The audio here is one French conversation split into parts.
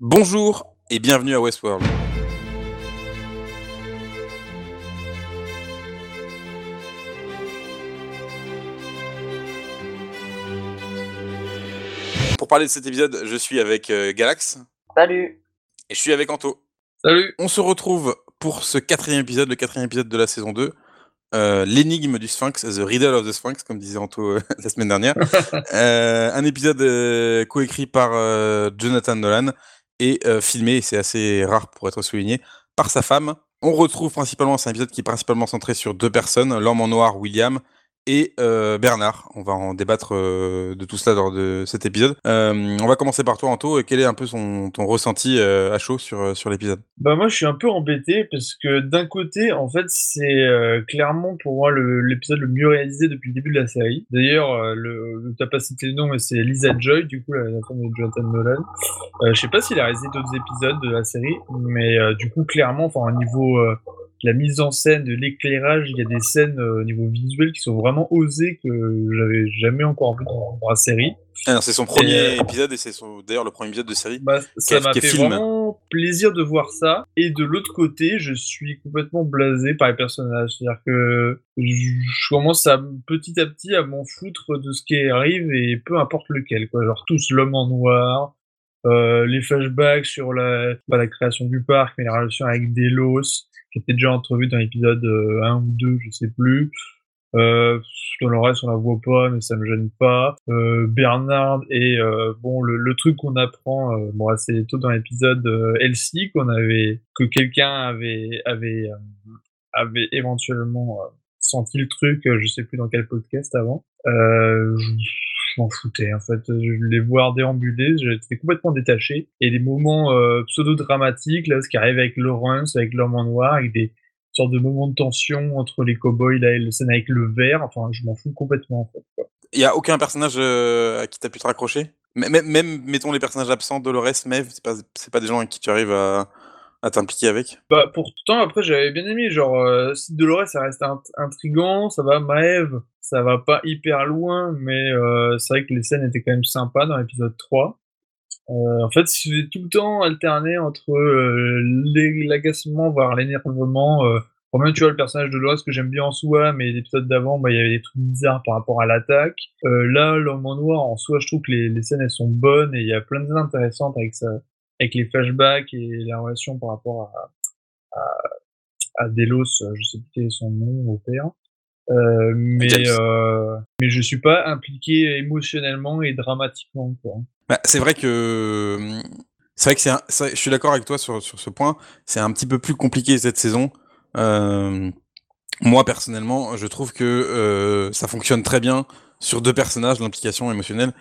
Bonjour et bienvenue à Westworld. Pour parler de cet épisode, je suis avec euh, Galax Salut. et je suis avec Anto. Salut On se retrouve pour ce quatrième épisode, le quatrième épisode de la saison 2. euh, L'énigme du Sphinx, The Riddle of the Sphinx, comme disait Anto euh, la semaine dernière. Euh, un épisode euh, coécrit par euh, Jonathan Nolan et euh, filmé, c'est assez rare pour être souligné, par sa femme. On retrouve principalement, c'est un épisode qui est principalement centré sur deux personnes, l'homme en noir, William, et euh, Bernard. On va en débattre euh, de tout cela lors de cet épisode. Euh, on va commencer par toi, Anto. Quel est un peu son, ton ressenti à chaud sur, sur l'épisode? Bah moi je suis un peu embêté parce que d'un côté en fait c'est clairement pour moi l'épisode le mieux réalisé depuis le début de la série. D'ailleurs le, t'as pas cité le nom mais c'est Lisa Joy du coup la, femme de Jonathan Nolan. Je sais pas s'il a réalisé d'autres épisodes de la série mais du coup clairement enfin au niveau la mise en scène, de l'éclairage, il y a des scènes euh, au niveau visuel qui sont vraiment osées que j'avais jamais encore vu dans, dans la série. C'est son premier euh, épisode et c'est d'ailleurs le premier épisode de série. Bah, ça m'a fait film. vraiment plaisir de voir ça. Et de l'autre côté, je suis complètement blasé par les personnages. C'est-à-dire que je, commence à petit à petit à m'en foutre de ce qui arrive et peu importe lequel. Quoi. Genre tous l'homme en noir, euh, les flashbacks sur la, pas la création du parc, mais les relations avec Delos, était déjà entrevue dans l'épisode euh, 1 ou 2, je sais plus. Euh, dans le reste, on la voit pas, mais ça me gêne pas. Euh, Bernard et euh, bon, le, truc qu'on apprend, euh, bon, assez tôt dans l'épisode euh, Elsie, qu'on avait, que quelqu'un avait, avait, euh, avait éventuellement euh, senti le truc, euh, je sais plus dans quel podcast avant. Euh, je je m'en foutais en fait. Je les voir déambuler, j'étais complètement détaché. Et des moments euh, pseudo-dramatiques, là, ce qui arrive avec Lawrence, avec l'homme en noir, avec des sortes de moments de tension entre les cowboys, là, et le scène avec le verre. Enfin, je m'en fous complètement en fait. quoi. Il y a aucun personnage euh, à qui t'as pu te raccrocher? Même, même, mettons les personnages absents, Dolores, Maeve, c'est pas, c'est pas des gens avec qui tu arrives à, à t'impliquer avec? Bah, pourtant, après, j'avais bien aimé. Genre, euh, si Dolores, ça reste int- intrigant, ça va. Maeve, ça va pas hyper loin, mais euh, c'est vrai que les scènes étaient quand même sympas dans l'épisode 3. Euh, en fait, j'ai tout le temps alterné entre euh, l'agacement, voire l'énervement. Quand même, tu vois, le personnage de Dolores que j'aime bien en soi, mais l'épisode d'avant, bah, il y avait des trucs bizarres par rapport à l'attaque. Là, l'homme en noir, en soi, je trouve que les, scènes, elles sont bonnes et il y a plein de scènes intéressantes avec ça, avec les flashbacks et la relation par rapport à, à Delos, je sais plus quel est son nom au père. Euh, mais euh, mais je suis pas impliqué émotionnellement et dramatiquement quoi. Bah, c'est vrai que c'est vrai que c'est un- je suis d'accord avec toi sur, sur ce point. C'est un petit peu plus compliqué cette saison. Euh, moi personnellement, je trouve que euh, ça fonctionne très bien sur deux personnages, l'implication émotionnelle.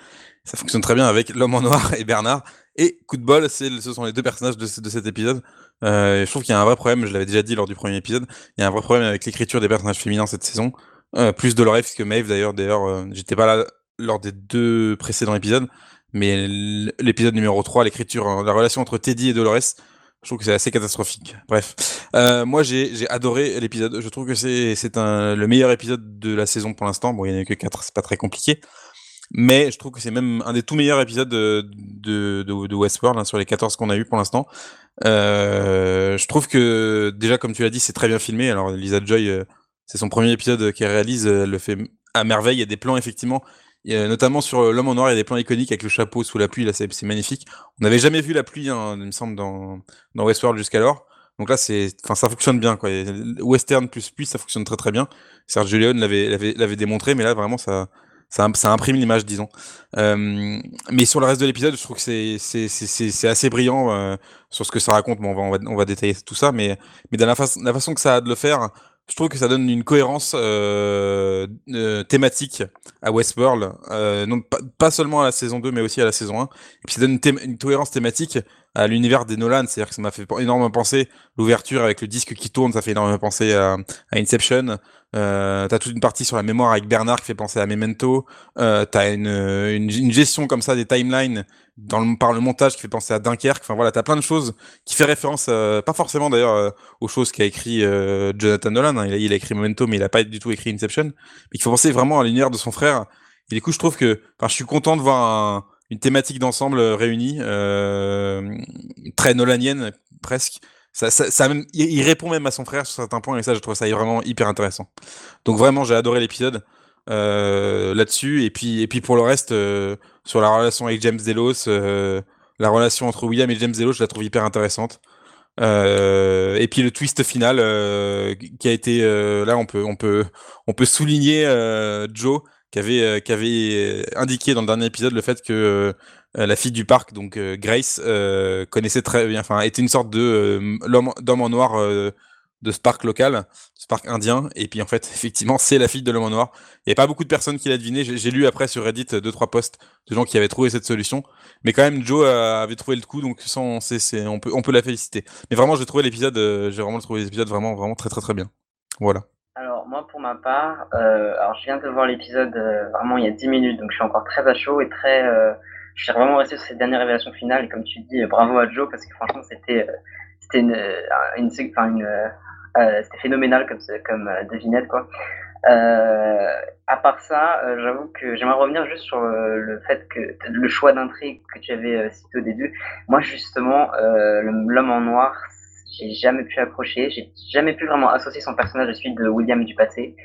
Ça fonctionne très bien avec l'homme en noir et Bernard. Et coup de bol, c'est ce sont les deux personnages de, de cet épisode. Euh, je trouve qu'il y a un vrai problème. Je l'avais déjà dit lors du premier épisode. Il y a un vrai problème avec l'écriture des personnages féminins cette saison. Euh, plus Dolores que Maeve d'ailleurs. D'ailleurs, euh, j'étais pas là lors des deux précédents épisodes. Mais l'épisode numéro 3, l'écriture, euh, la relation entre Teddy et Dolores, je trouve que c'est assez catastrophique. Bref. Moi, j'ai adoré l'épisode. Je trouve que c'est le meilleur épisode de la saison pour l'instant. Bon, il n'y en a que 4, c'est pas très compliqué. Mais je trouve que c'est même un des tout meilleurs épisodes de, de, de, de Westworld hein, sur les 14 qu'on a eu pour l'instant. Euh, je trouve que déjà, comme tu l'as dit, c'est très bien filmé. Alors, Lisa Joy, euh, c'est son premier épisode qu'elle réalise. euh, Elle le fait à merveille. Il y a des plans, effectivement, y a- notamment sur euh, l'homme en noir, il y a des plans iconiques avec le chapeau sous la pluie. Là, c'est magnifique. On n'avait jamais vu la pluie, hein, il me semble, dans, dans Westworld jusqu'alors. Donc là, c'est, enfin, ça fonctionne bien, quoi. Western plus pluie, ça fonctionne très très bien. Sergio Leone l'avait, l'avait démontré, mais là, vraiment, ça, ça, ça imprime l'image, disons. Euh, mais sur le reste de l'épisode, je trouve que c'est, assez brillant euh, sur ce que ça raconte. Bon, on va, on va, on va détailler tout ça, mais, mais dans la, fa- la façon que ça a de le faire, je trouve que ça donne une cohérence euh, euh, thématique à Westworld, euh, non pas, seulement à la saison 2, mais aussi à la saison 1. Et puis ça donne une, cohérence thématique à l'univers des Nolan, c'est-à-dire que ça m'a fait énormément penser l'ouverture avec le disque qui tourne, ça fait énormément penser à, Inception. T'as toute une partie sur la mémoire avec Bernard qui fait penser à Memento. Euh, t'as une gestion comme ça des timelines dans le, par le montage qui fait penser à Dunkerque. Enfin voilà, t'as plein de choses qui fait référence, euh, pas forcément d'ailleurs euh, aux choses qu'a écrit euh, Jonathan Nolan. hein. Il, a, il a écrit Memento, mais il a pas du tout écrit Inception. Mais il faut penser vraiment à l'univers de son frère. Et du coup, je trouve que, enfin, je suis content de voir un- une thématique d'ensemble euh, réunie. Euh, très nolanienne presque. Ça, ça, il, répond même à son frère sur certains points et ça, je trouve ça vraiment hyper intéressant. Donc vraiment, j'ai adoré l'épisode là-dessus et puis et puis pour le reste sur la relation avec James Delos, la relation entre William et James Delos, je la trouve hyper intéressante. Euh, et puis le twist final euh, qui a été euh, là on peut on peut on peut souligner Joe qui avait qui avait indiqué dans le dernier épisode le fait que la fille du parc donc Grace connaissait très bien enfin était une sorte de l'homme d'homme en noir de Spark local, Spark indien, et puis en fait, effectivement, c'est la fille de l'homme noir. Il n'y a pas beaucoup de personnes qui l'a deviné. J'ai lu après sur Reddit deux trois posts de gens qui avaient trouvé cette solution, mais quand même Joe avait trouvé le coup, donc c'est, on peut, on peut la féliciter. Mais vraiment, j'ai trouvé l'épisode, euh, j'ai vraiment trouvé l'épisode vraiment, vraiment très, très, très bien. Voilà. Alors moi, pour ma part, euh, alors je viens de voir l'épisode euh, vraiment il y a 10 minutes, donc je suis encore très à chaud et très, je suis vraiment resté sur cette dernière révélation finale. Et comme tu dis, bravo à Joe parce que franchement, c'était, c'était une, une, une c'était phénoménal comme, comme devinette quoi. Euh, à part ça, euh, j'avoue que j'aimerais revenir juste sur euh, le fait que le choix d'intrigue que tu avais cité au début. Moi, justement, l'homme en noir, j'ai jamais pu accrocher, j'ai jamais pu vraiment associer son personnage à celui de William du passé,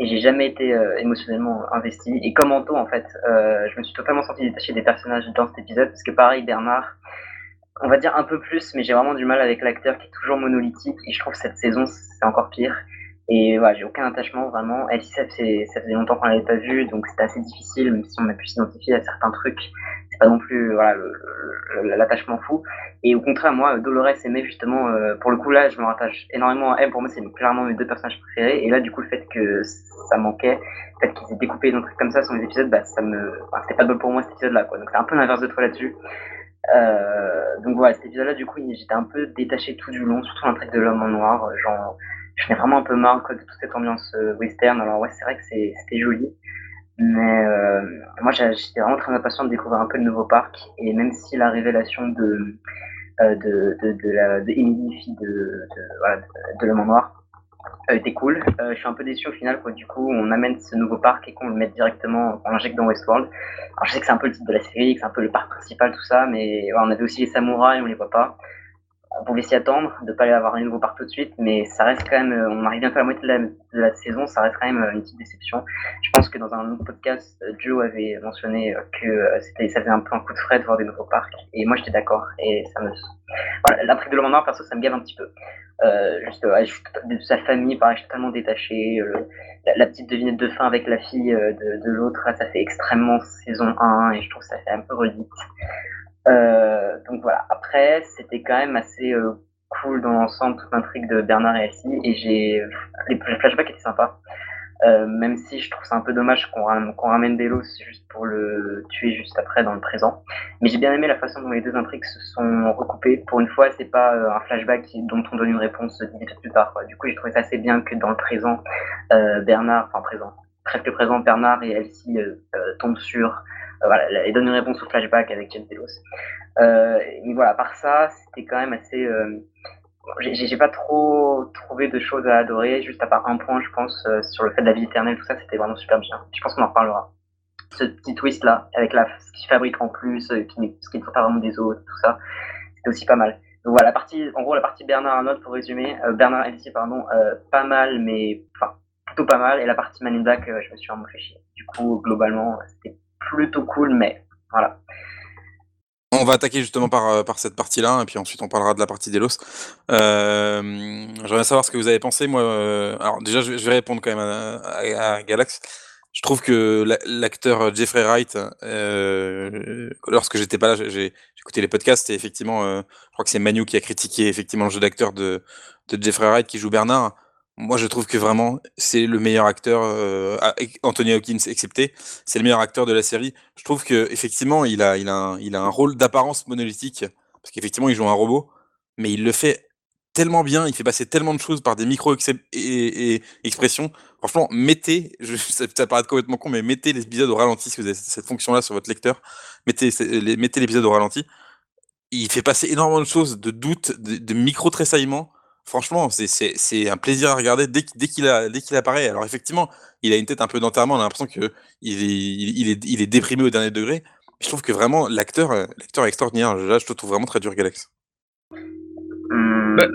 et j'ai jamais été émotionnellement investi. Et comme Anto, en fait, je me suis totalement senti détaché des personnages dans cet épisode, parce que pareil, Bernard, on va dire un peu plus, mais j'ai vraiment du mal avec l'acteur qui est toujours monolithique, et je trouve que cette saison, c'est encore pire. Et voilà, j'ai aucun attachement vraiment. Elsie, ça, faisait longtemps qu'on l'avait pas vue, donc c'était assez difficile, même si on a pu s'identifier à certains trucs. C'est pas non plus voilà l'attachement fou. Et au contraire, moi, Dolores aimait justement, euh, pour le coup là, je me rattache énormément à elle. Pour moi, c'est clairement mes deux personnages préférés. Et là, du coup, le fait que ça manquait, le fait qu'ils aient découpé des trucs comme ça sur les épisodes, bah, ça me, c'était pas bon pour moi cet épisode-là, quoi. Donc c'est un peu l'inverse de toi là-dessus. Euh, donc voilà, cet épisode-là, du coup, j'étais un peu détaché tout du long, surtout l'intrigue de l'homme en noir, genre je ai vraiment un peu marre de toute cette ambiance euh, western. Alors ouais, c'est vrai que c'était joli. Mais euh, moi, j'étais vraiment très impatient de découvrir un peu le nouveau parc. Et même si la révélation de, euh, de, de, de, la, de Emily, fille de, de, voilà, de, l'homme en noir, était cool. je suis un peu déçu au final, quoi. Du coup, on amène ce nouveau parc et qu'on le met directement, on l'injecte dans Westworld. Alors, je sais que c'est un peu le titre de la série, que c'est un peu le parc principal, tout ça, mais on avait aussi les samouraïs, on les voit pas on pouvait s'y attendre, de ne pas aller avoir un nouveau parc tout de suite, mais ça reste quand même, euh, on arrive bientôt à la moitié de la, saison, ça reste quand même euh, une petite déception. Je pense que dans un autre podcast, euh, Joe avait mentionné que ça faisait un peu un coup de frais de voir des nouveaux parcs, et moi j'étais d'accord, et ça me, voilà, l'après de l'homme en perso, ça me gave un petit peu. Juste, de sa famille, pareil, je suis totalement détaché, la, petite devinette de fin avec la fille de, de l'autre, ça fait extrêmement saison 1, et je trouve que ça fait un peu redite. Euh, donc voilà. Après, c'était quand même assez euh, cool dans l'ensemble toute l'intrigue de Bernard et Elsie et j'ai les flashbacks étaient sympas. Euh, même si je trouve ça un peu dommage qu'on ramène, Delos juste pour le tuer juste après dans le présent. Mais j'ai bien aimé la façon dont les deux intrigues se sont recoupées. Pour une fois, c'est pas un flashback dont on donne une réponse dix minutes plus tard. Du coup, j'ai trouvé ça assez bien que dans le présent, Bernard, enfin présent, presque présent, Bernard et Elsie tombent sur euh, voilà, et donne une réponse au flashback avec James Delos. Euh, mais voilà, par ça, c'était quand même assez. Euh, j'ai pas trop trouvé de choses à adorer, juste à part un point, je pense, sur le fait de la vie éternelle, tout ça, c'était vraiment super bien. Je pense qu'on en reparlera. Ce petit twist là, avec la, ce qui se fabrique en plus, ce qui ne pas vraiment des autres, tout ça, c'était aussi pas mal. Donc voilà, la partie, en gros, la partie Bernard Arnault, pour résumer, Bernard Elsie, pardon, pas mal, mais enfin, plutôt pas mal, et la partie Man in Black, je me suis vraiment fait chier. Du coup, globalement, c'était plutôt cool, mais voilà. On va attaquer justement par, euh, par cette partie-là, et puis ensuite on parlera de la partie d'Elos. Euh, J'aimerais savoir ce que vous avez pensé. Moi, euh, alors déjà, je vais répondre quand même à, Galax. Je trouve que l'acteur Jeffrey Wright, euh, lorsque j'étais pas là, j'ai écouté les podcasts et effectivement, je crois que c'est Manu qui a critiqué effectivement le jeu d'acteur de Jeffrey Wright qui joue Bernard. Moi, je trouve que vraiment, c'est le meilleur acteur, euh, Anthony Hopkins excepté, c'est le meilleur acteur de la série. Je trouve que effectivement, il a, il a, un, il a un rôle d'apparence monolithique, parce qu'effectivement, il joue un robot, mais il le fait tellement bien, il fait passer tellement de choses par des micro et, expressions. Franchement, mettez, ça, paraît complètement con, mais mettez l'épisode au ralenti, si vous avez cette fonction-là sur votre lecteur, mettez, mettez l'épisode au ralenti. Il fait passer énormément de choses, de doutes, de, de micro tressaillements Franchement, c'est un plaisir à regarder dès, dès qu'il apparaît. Alors effectivement, il a une tête un peu d'enterrement, on a l'impression qu'il est, il, est, il est déprimé au dernier degré. Je trouve que vraiment l'acteur l'acteur est extraordinaire. Là, je te trouve vraiment très dur, Galax. bah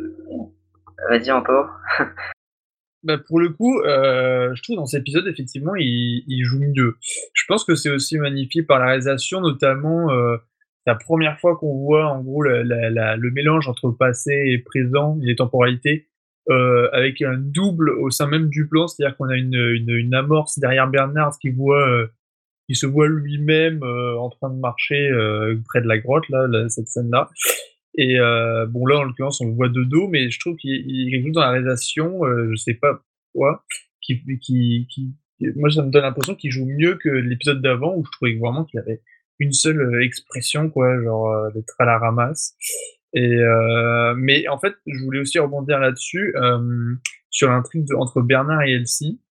Vas-y, Anto. bah pour le coup, euh, je trouve dans cet épisode, effectivement, il, il, joue mieux. Je pense que c'est aussi magnifié par la réalisation, notamment euh, la première fois qu'on voit en gros le mélange entre passé et présent les temporalités, euh, avec un double au sein même du plan, c'est-à-dire qu'on a une, une, amorce derrière Bernard qui voit, euh, qui se voit lui-même euh, en train de marcher près de la grotte là, cette scène-là. Et bon, là, en l'occurrence, on le voit de dos, mais je trouve qu'il y dans la réalisation, je sais pas quoi, qui, qui, qui, moi, ça me donne l'impression qu'il joue mieux que l'épisode d'avant, où je trouvais vraiment qu'il avait une seule euh, expression, quoi, genre euh, d'être à la ramasse. Et euh, mais en fait, je voulais aussi rebondir là-dessus sur l'intrigue entre Bernard et Elsie.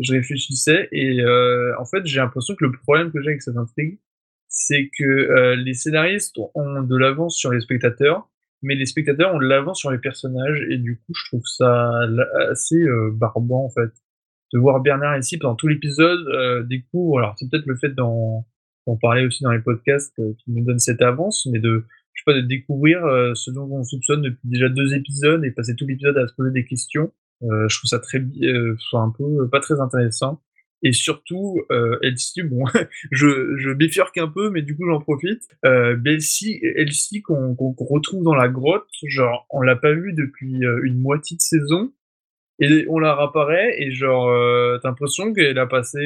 Je réfléchissais et en fait, j'ai l'impression que le problème que j'ai avec cette intrigue, c'est que euh, les scénaristes ont de l'avance sur les spectateurs, mais les spectateurs ont de l'avance sur les personnages, et du coup, je trouve ça assez euh, barbant, en fait. De voir Bernard ici pendant tout l'épisode euh, découvre, alors c'est peut-être le fait d'en parler aussi dans les podcasts euh, qui nous donne cette avance, mais de, je sais pas, de découvrir euh, ce dont on soupçonne depuis déjà deux épisodes et passer tout l'épisode à se poser des questions. Euh, je trouve ça très, un peu pas très intéressant. Et surtout, Elsie, bon, je, je bifurque un peu, mais du coup j'en profite. Elsie, Elsie qu'on retrouve dans la grotte, genre on l'a pas vu depuis une moitié de saison, et on la réapparaît, et genre t'as l'impression qu'elle a passé,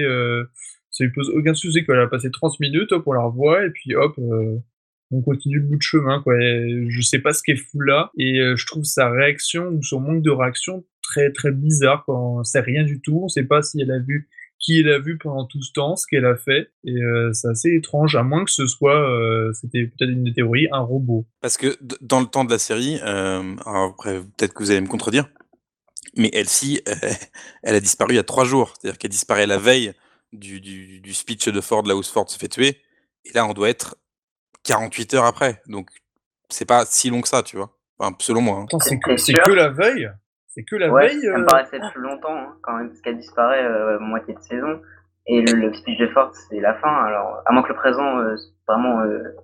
ça lui pose aucun souci qu'elle a passé 30 minutes, hop, on la revoit, et puis hop, euh, on continue le bout de chemin, quoi. Et je sais pas ce qu'elle fout là, et euh, je trouve sa réaction ou son manque de réaction très très bizarre, quoi. On sait rien du tout, on sait pas si elle a vu qui elle a vu pendant tout ce temps, ce qu'elle a fait, et euh, c'est assez étrange, à moins que ce soit, c'était peut-être une théorie, un robot. Parce que dans le temps de la série, après peut-être que vous allez me contredire, mais Elsie, elle a disparu il y a trois jours, c'est-à-dire qu'elle disparaît la veille du, du, du, speech de Ford, là où Ford se fait tuer, et là on doit être 48 heures après, donc c'est pas si long que ça, tu vois, enfin, selon moi. Hein. C'est que, que la veille? C'est que la ouais, veille. Ça me paraissait plus longtemps, hein, quand même, parce qu'elle disparaît euh, moitié de saison. Et le, le speech de Ford, c'est la fin. Alors, à moins que le présent, euh, vraiment, euh,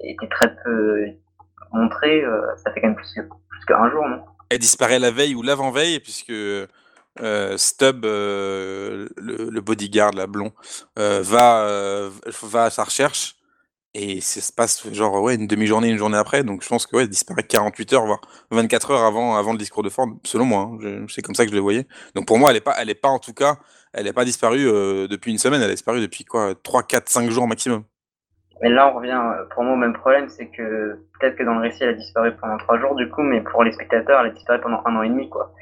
était très peu montré, ça fait quand même plus, plus qu'un jour, non? Elle disparaît la veille ou l'avant-veille, puisque Stubb, le, le, bodyguard, la blond, va, va à sa recherche. Et ça se passe genre ouais une demi-journée, une journée après, donc je pense que ouais, disparaît 48 heures, voire 24 heures avant, avant le discours de Ford, selon moi. Hein, c'est comme ça que je le voyais. Donc pour moi, elle est pas, est pas en tout cas, elle est pas disparue euh, depuis une semaine, elle a disparu depuis quoi 3, 4, 5 jours maximum. Mais là, on revient pour moi au même problème, c'est que peut-être que dans le récit, elle a disparu pendant 3 jours du coup, mais pour les spectateurs, elle a disparu pendant un an et demi, quoi.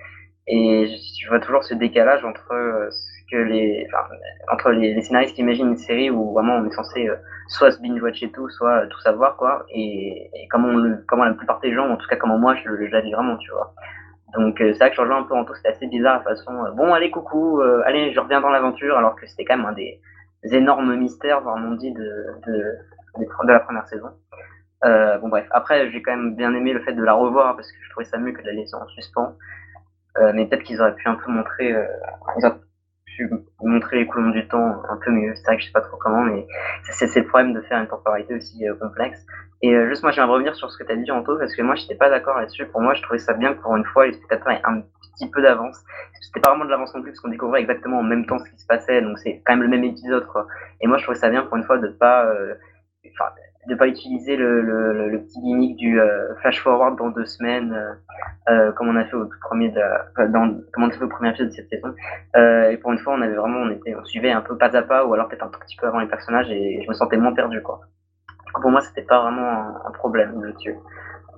Et je vois toujours ce décalage entre euh, ce que les, enfin, entre les, les, scénaristes qui imaginent une série où vraiment on est censé euh, soit se binge-watcher tout, soit tout savoir, quoi, et, et comment, le, comment la plupart des gens, en tout cas comment moi, je, la vis vraiment, tu vois. Donc euh, c'est vrai que je rejoins un peu en tout, c'était assez bizarre la façon, euh, bon allez coucou, euh, allez je reviens dans l'aventure, alors que c'était quand même un des, énormes mystères, voire on dit, de, de, de, de la première saison. Euh, bon bref, après j'ai quand même bien aimé le fait de la revoir parce que je trouvais ça mieux que de la laisser en suspens. Euh, mais peut-être qu'ils auraient pu un peu montrer, euh, ils auraient pu montrer les coulons du temps un peu mieux. C'est vrai que je sais pas trop comment, mais c'est le problème de faire une temporalité aussi euh, complexe. Et juste moi, j'aimerais revenir sur ce que tu as dit, Anto, parce que moi, j'étais pas d'accord là-dessus. Pour moi, je trouvais ça bien que pour une fois, les spectateurs aient un petit peu d'avance. C'était pas vraiment de l'avance non plus, parce qu'on découvrait exactement en même temps ce qui se passait, donc c'est quand même le même épisode, quoi. Et moi, je trouvais ça bien pour une fois de pas, de pas utiliser le, le, le, petit gimmick du euh, flash forward dans deux semaines, euh, euh, comme on a fait au premier de dans, comme on a fait au premier épisode de cette saison. Euh, et pour une fois, on avait vraiment, on était, on suivait un peu pas à pas, ou alors peut-être un tout petit peu avant les personnages, et je me sentais moins perdu, quoi. Pour moi, c'était pas vraiment un, un problème là-dessus.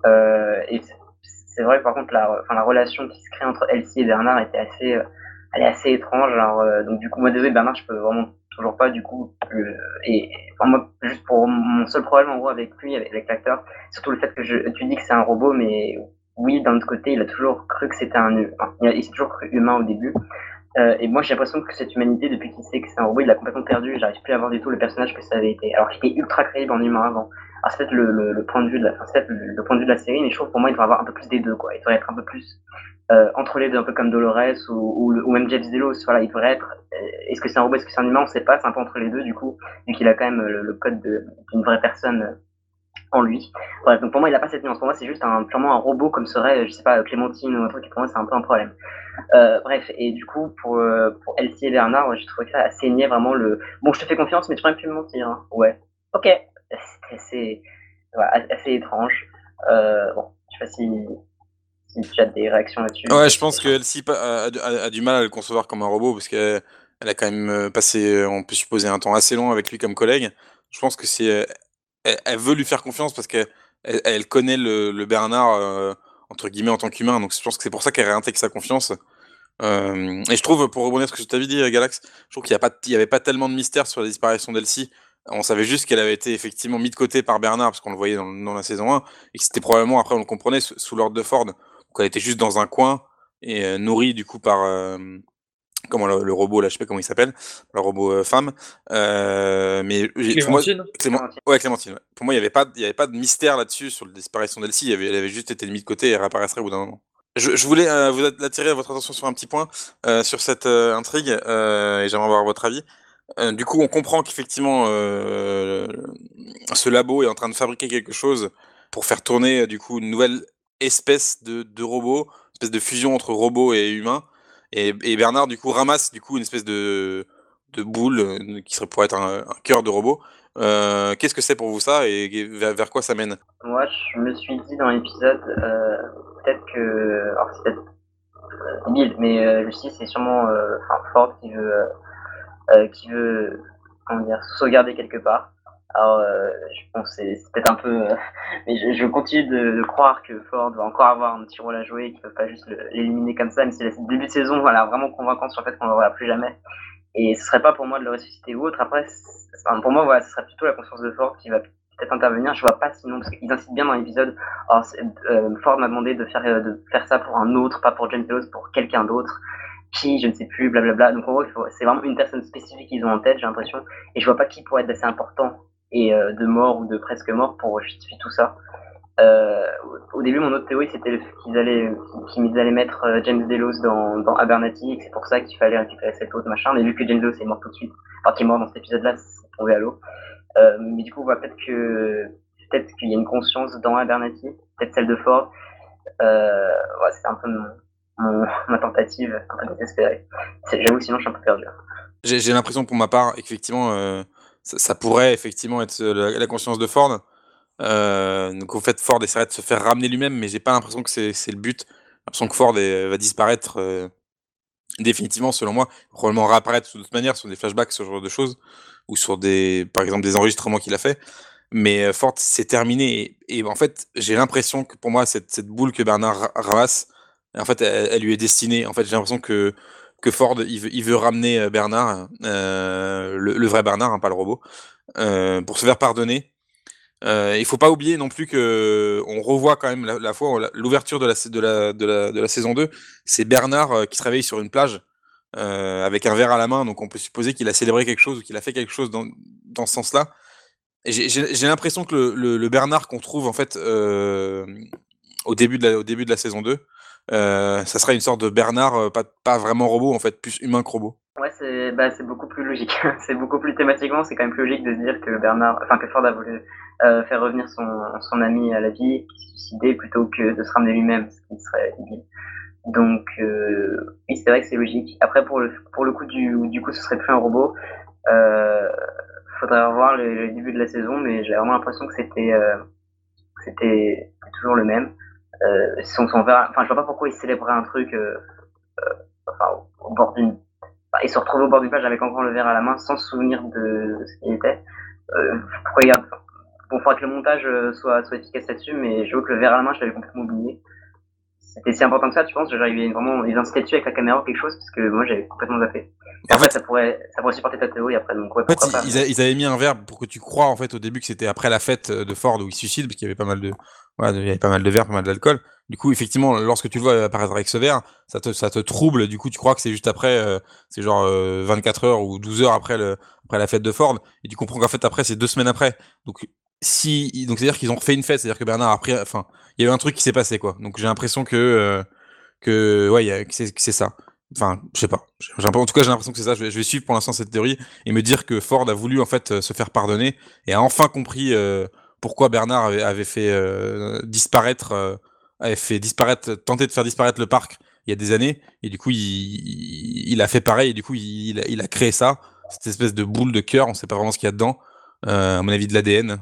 Euh, et c'est vrai, par contre, la, enfin, la relation qui se crée entre Elsie et Bernard était assez, elle est assez étrange. Alors, donc du coup, moi, désolé, Bernard, je peux vraiment toujours pas du coup le, et enfin, moi juste pour mon seul problème en gros avec lui avec, l'acteur surtout le fait que je, tu dis que c'est un robot mais oui d'un autre côté il a toujours cru que c'était un il s'est toujours cru humain au début euh, et moi j'ai l'impression que cette humanité depuis qu'il sait que c'est un robot il l'a complètement perdu j'arrive plus à voir du tout le personnage que ça avait été alors était ultra crédible en humain avant alors c'est peut-être le, le, le, point de vue de la enfin, c'est le, le, point de vue de la série mais je trouve pour moi il devrait avoir un peu plus des deux quoi il devrait être un peu plus euh, entre les deux, un peu comme Dolores ou, ou, même Jeff Delos. Voilà, il devrait être. Est-ce que c'est un robot, est-ce que c'est un humain? On ne sait pas. C'est un peu entre les deux du coup, vu qu'il a quand même le, le code d'une vraie personne en lui. Donc pour moi, il n'a pas cette nuance. Pour moi, c'est juste un, purement un robot comme serait, je sais pas, Clémentine ou un truc. Pour moi, c'est un peu un problème. Euh, bref, et du coup, pour, euh, Elsie et Bernard, j'ai trouvé que ça assainait vraiment le. Bon, je te fais confiance, mais tu peux plus me mentir. Hein. Ouais. Ok. C'est assez, étrange. Euh, bon, je sais pas si, tu as des réactions là-dessus. Ouais, je pense que Elsie a, a, du mal à le concevoir comme un robot parce qu'elle elle a quand même passé, on peut supposer, un temps assez long avec lui comme collègue. Je pense que c'est elle, veut lui faire confiance parce qu'elle elle, connaît le, Bernard euh, entre guillemets en tant qu'humain, donc je pense que c'est pour ça qu'elle réintègre sa confiance. Euh, et je trouve, pour rebondir sur ce que je t'avais dit, Galax, je trouve qu'il n'y avait pas tellement de mystère sur la disparition d'Elsie. On savait juste qu'elle avait été effectivement mise de côté par Bernard, parce qu'on le voyait dans, la saison 1, et que c'était probablement, après on le comprenait, sous, l'ordre de Ford. Donc elle était juste dans un coin, et euh, nourrie du coup par, comment le, robot là, je sais pas comment il s'appelle, le robot euh, femme. Euh, mais Clémentine. Ouais, Clémentine. Pour moi, il y avait pas, il y avait pas de mystère là-dessus sur la disparition d'Elsie. Elle avait, elle avait juste été mise de côté et elle réapparaîtrait au bout d'un moment. Je, je voulais euh, vous attirer votre attention sur un petit point sur cette intrigue et j'aimerais avoir votre avis. du coup, on comprend qu'effectivement, ce labo est en train de fabriquer quelque chose pour faire tourner du coup une nouvelle espèce de, de robot, une espèce de fusion entre robot et humain. Et, Bernard, du coup, ramasse du coup une espèce de, de boule euh, qui serait pour être un, cœur de robot. Euh, qu'est-ce que c'est pour vous ça et vers, quoi ça mène? Moi, je me suis dit dans l'épisode, euh, peut-être que. Alors, c'est peut-être mais je me suis dit, c'est sûrement Ford qui veut, qui veut comment dire, sauvegarder quelque part. Alors, euh, je pense que c'est peut-être un peu. Euh, mais je, continue de, croire que Ford va encore avoir un petit rôle à jouer et qu'il ne peut pas juste l'éliminer comme ça, mais c'est le début de saison, voilà, vraiment convaincant sur le fait qu'on ne le reverra plus jamais. Et ce serait pas pour moi de le ressusciter ou autre. Après, pour moi, voilà, ce serait plutôt la conscience de Ford qui va peut-être intervenir. Je vois pas sinon, parce qu'ils incitent bien dans l'épisode. Euh, Ford m'a demandé de faire, de faire ça pour un autre, pas pour James Delos, pour quelqu'un d'autre qui, je ne sais plus, blablabla. Donc en gros, c'est vraiment une personne spécifique qu'ils ont en tête, j'ai l'impression. Et je vois pas qui pourrait être assez important et euh, de mort ou de presque mort pour justifier tout ça. Euh, au début, mon autre théorie, c'était qu'ils allaient, qu'ils allaient mettre euh, James Delos dans, dans Abernathy, c'est pour ça qu'il fallait récupérer cette autre machin. Mais vu que James Delos est mort tout de suite, enfin, qui est mort dans cet épisode-là, c'est tombé à l'eau. Mais du coup, on voit peut-être que peut-être qu'il y a une conscience dans Abernathy, peut-être celle de Ford. Euh, ouais, un peu mon, ma tentative, un peu désespérée. J'avoue, sinon, je suis un peu perdu. J'ai l'impression, pour ma part, effectivement, euh, ça, pourrait effectivement être euh, la, conscience de Ford. Euh, donc, au fait, Ford essaierait de se faire ramener lui-même, mais j'ai pas l'impression que c'est le but. J'ai l'impression que Ford va disparaître euh, définitivement, selon moi. Probablement réapparaître de toute manière sur des flashbacks, ce genre de choses, ou sur des, par exemple, des enregistrements qu'il a fait. Mais Ford, c'est terminé. Et, en fait, j'ai l'impression que pour moi, cette, cette boule que Bernard ramasse, en fait, elle, lui est destinée. En fait, j'ai l'impression que que Ford il veut, ramener euh, Bernard, euh, le, vrai Bernard, hein, pas le robot, euh, pour se faire pardonner. Euh, il faut pas oublier non plus que on revoit quand même la, fois l'ouverture de la, saison 2, c'est Bernard qui se réveille sur une plage avec un verre à la main, donc on peut supposer qu'il a célébré quelque chose ou qu'il a fait quelque chose dans, dans ce sens-là. J'ai l'impression que le, Bernard qu'on trouve en fait au, début de la, saison 2, euh, ça serait une sorte de Bernard, euh, pas, pas vraiment robot, en fait, plus humain que robot. Ouais, c'est bah, beaucoup plus logique. c'est beaucoup plus thématiquement, c'est quand même plus logique de se dire que Bernard, enfin que Ford a voulu euh, faire revenir son, son ami à la vie, qui s'est suicidé, plutôt que de se ramener lui-même, ce qui serait débile. Donc, oui, c'est vrai que c'est logique. Après, pour le, pour le coup, du, du coup, ce serait plus un robot. Euh, faudrait revoir le, début de la saison, mais j'ai vraiment l'impression que c'était c'était toujours le même. Euh, son, son verre, enfin, je vois pas pourquoi il célébrait un truc euh, euh, enfin, au, bord d'une. il se retrouve au bord d'une plage avec encore le verre à la main sans se souvenir de, ce qu'il était. pourquoi il Bon, faudra que le montage soit, soit efficace là-dessus, mais je vois que le verre à la main, je l'avais complètement oublié. C'était si important que ça, tu penses? Genre, il vraiment, ils incitaient dessus avec la caméra ou quelque chose, parce que moi, j'avais complètement zappé. En, fait, ça pourrait, ça pourrait supporter ta théorie après. Donc, ouais, en fait, ils, ils, avaient mis un verre pour que tu crois, en fait, au début, que c'était après la fête de Ford où il suicide, parce qu'il y avait pas mal de, il y avait pas mal de verre, pas mal d'alcool. Du coup, effectivement, lorsque tu le vois apparaître avec ce verre, ça te, ça te trouble. Du coup, tu crois que c'est juste après, euh, c'est genre 24 euh, heures ou 12 heures après, le, après la fête de Ford. Et tu comprends qu'en fait, après, c'est deux semaines après. Donc, si, donc c'est-à-dire qu'ils ont refait une fête, c'est-à-dire que Bernard a pris, enfin, il y a eu un truc qui s'est passé, quoi. Donc, j'ai l'impression que, euh, que, ouais, c'est ça. Enfin, je sais pas. En tout cas, j'ai l'impression que c'est ça. Je vais, je vais, suivre pour l'instant cette théorie et me dire que Ford a voulu en fait se faire pardonner et a enfin compris pourquoi Bernard avait, fait disparaître, avait fait disparaître, tenter de faire disparaître le parc il y a des années, et du coup il, a fait pareil, et du coup il, il, a créé ça, cette espèce de boule de cœur, on sait pas vraiment ce qu'il y a dedans, à mon avis de l'ADN